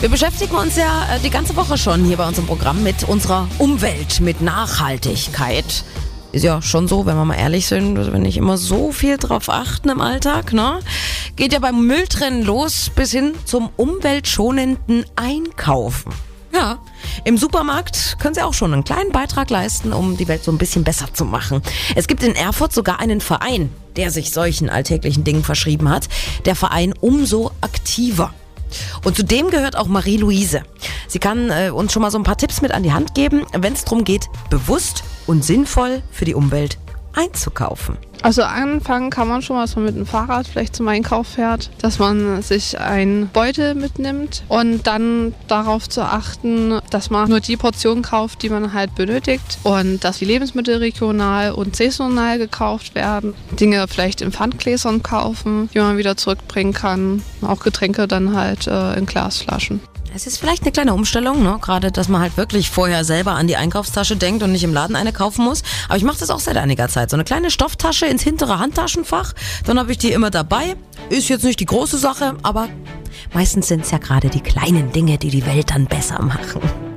Wir beschäftigen uns ja äh, die ganze Woche schon hier bei unserem Programm mit unserer Umwelt, mit Nachhaltigkeit. Ist ja schon so, wenn wir mal ehrlich sind, dass wir nicht immer so viel drauf achten im Alltag, ne? Geht ja beim Mülltrennen los bis hin zum umweltschonenden Einkaufen. Ja, im Supermarkt können Sie auch schon einen kleinen Beitrag leisten, um die Welt so ein bisschen besser zu machen. Es gibt in Erfurt sogar einen Verein, der sich solchen alltäglichen Dingen verschrieben hat. Der Verein Umso aktiver. Und zu dem gehört auch Marie-Louise. Sie kann äh, uns schon mal so ein paar Tipps mit an die Hand geben, wenn es darum geht, bewusst und sinnvoll für die Umwelt einzukaufen. Also anfangen kann man schon dass man mit dem Fahrrad vielleicht zum Einkauf fährt, dass man sich einen Beutel mitnimmt und dann darauf zu achten, dass man nur die Portion kauft, die man halt benötigt und dass die Lebensmittel regional und saisonal gekauft werden. Dinge vielleicht in Pfandgläsern kaufen, die man wieder zurückbringen kann. Auch Getränke dann halt äh, in Glasflaschen. Es ist vielleicht eine kleine Umstellung, ne? gerade dass man halt wirklich vorher selber an die Einkaufstasche denkt und nicht im Laden eine kaufen muss. Aber ich mache das auch seit einiger Zeit. So eine kleine Stofftasche ins hintere Handtaschenfach, dann habe ich die immer dabei. Ist jetzt nicht die große Sache, aber meistens sind es ja gerade die kleinen Dinge, die die Welt dann besser machen.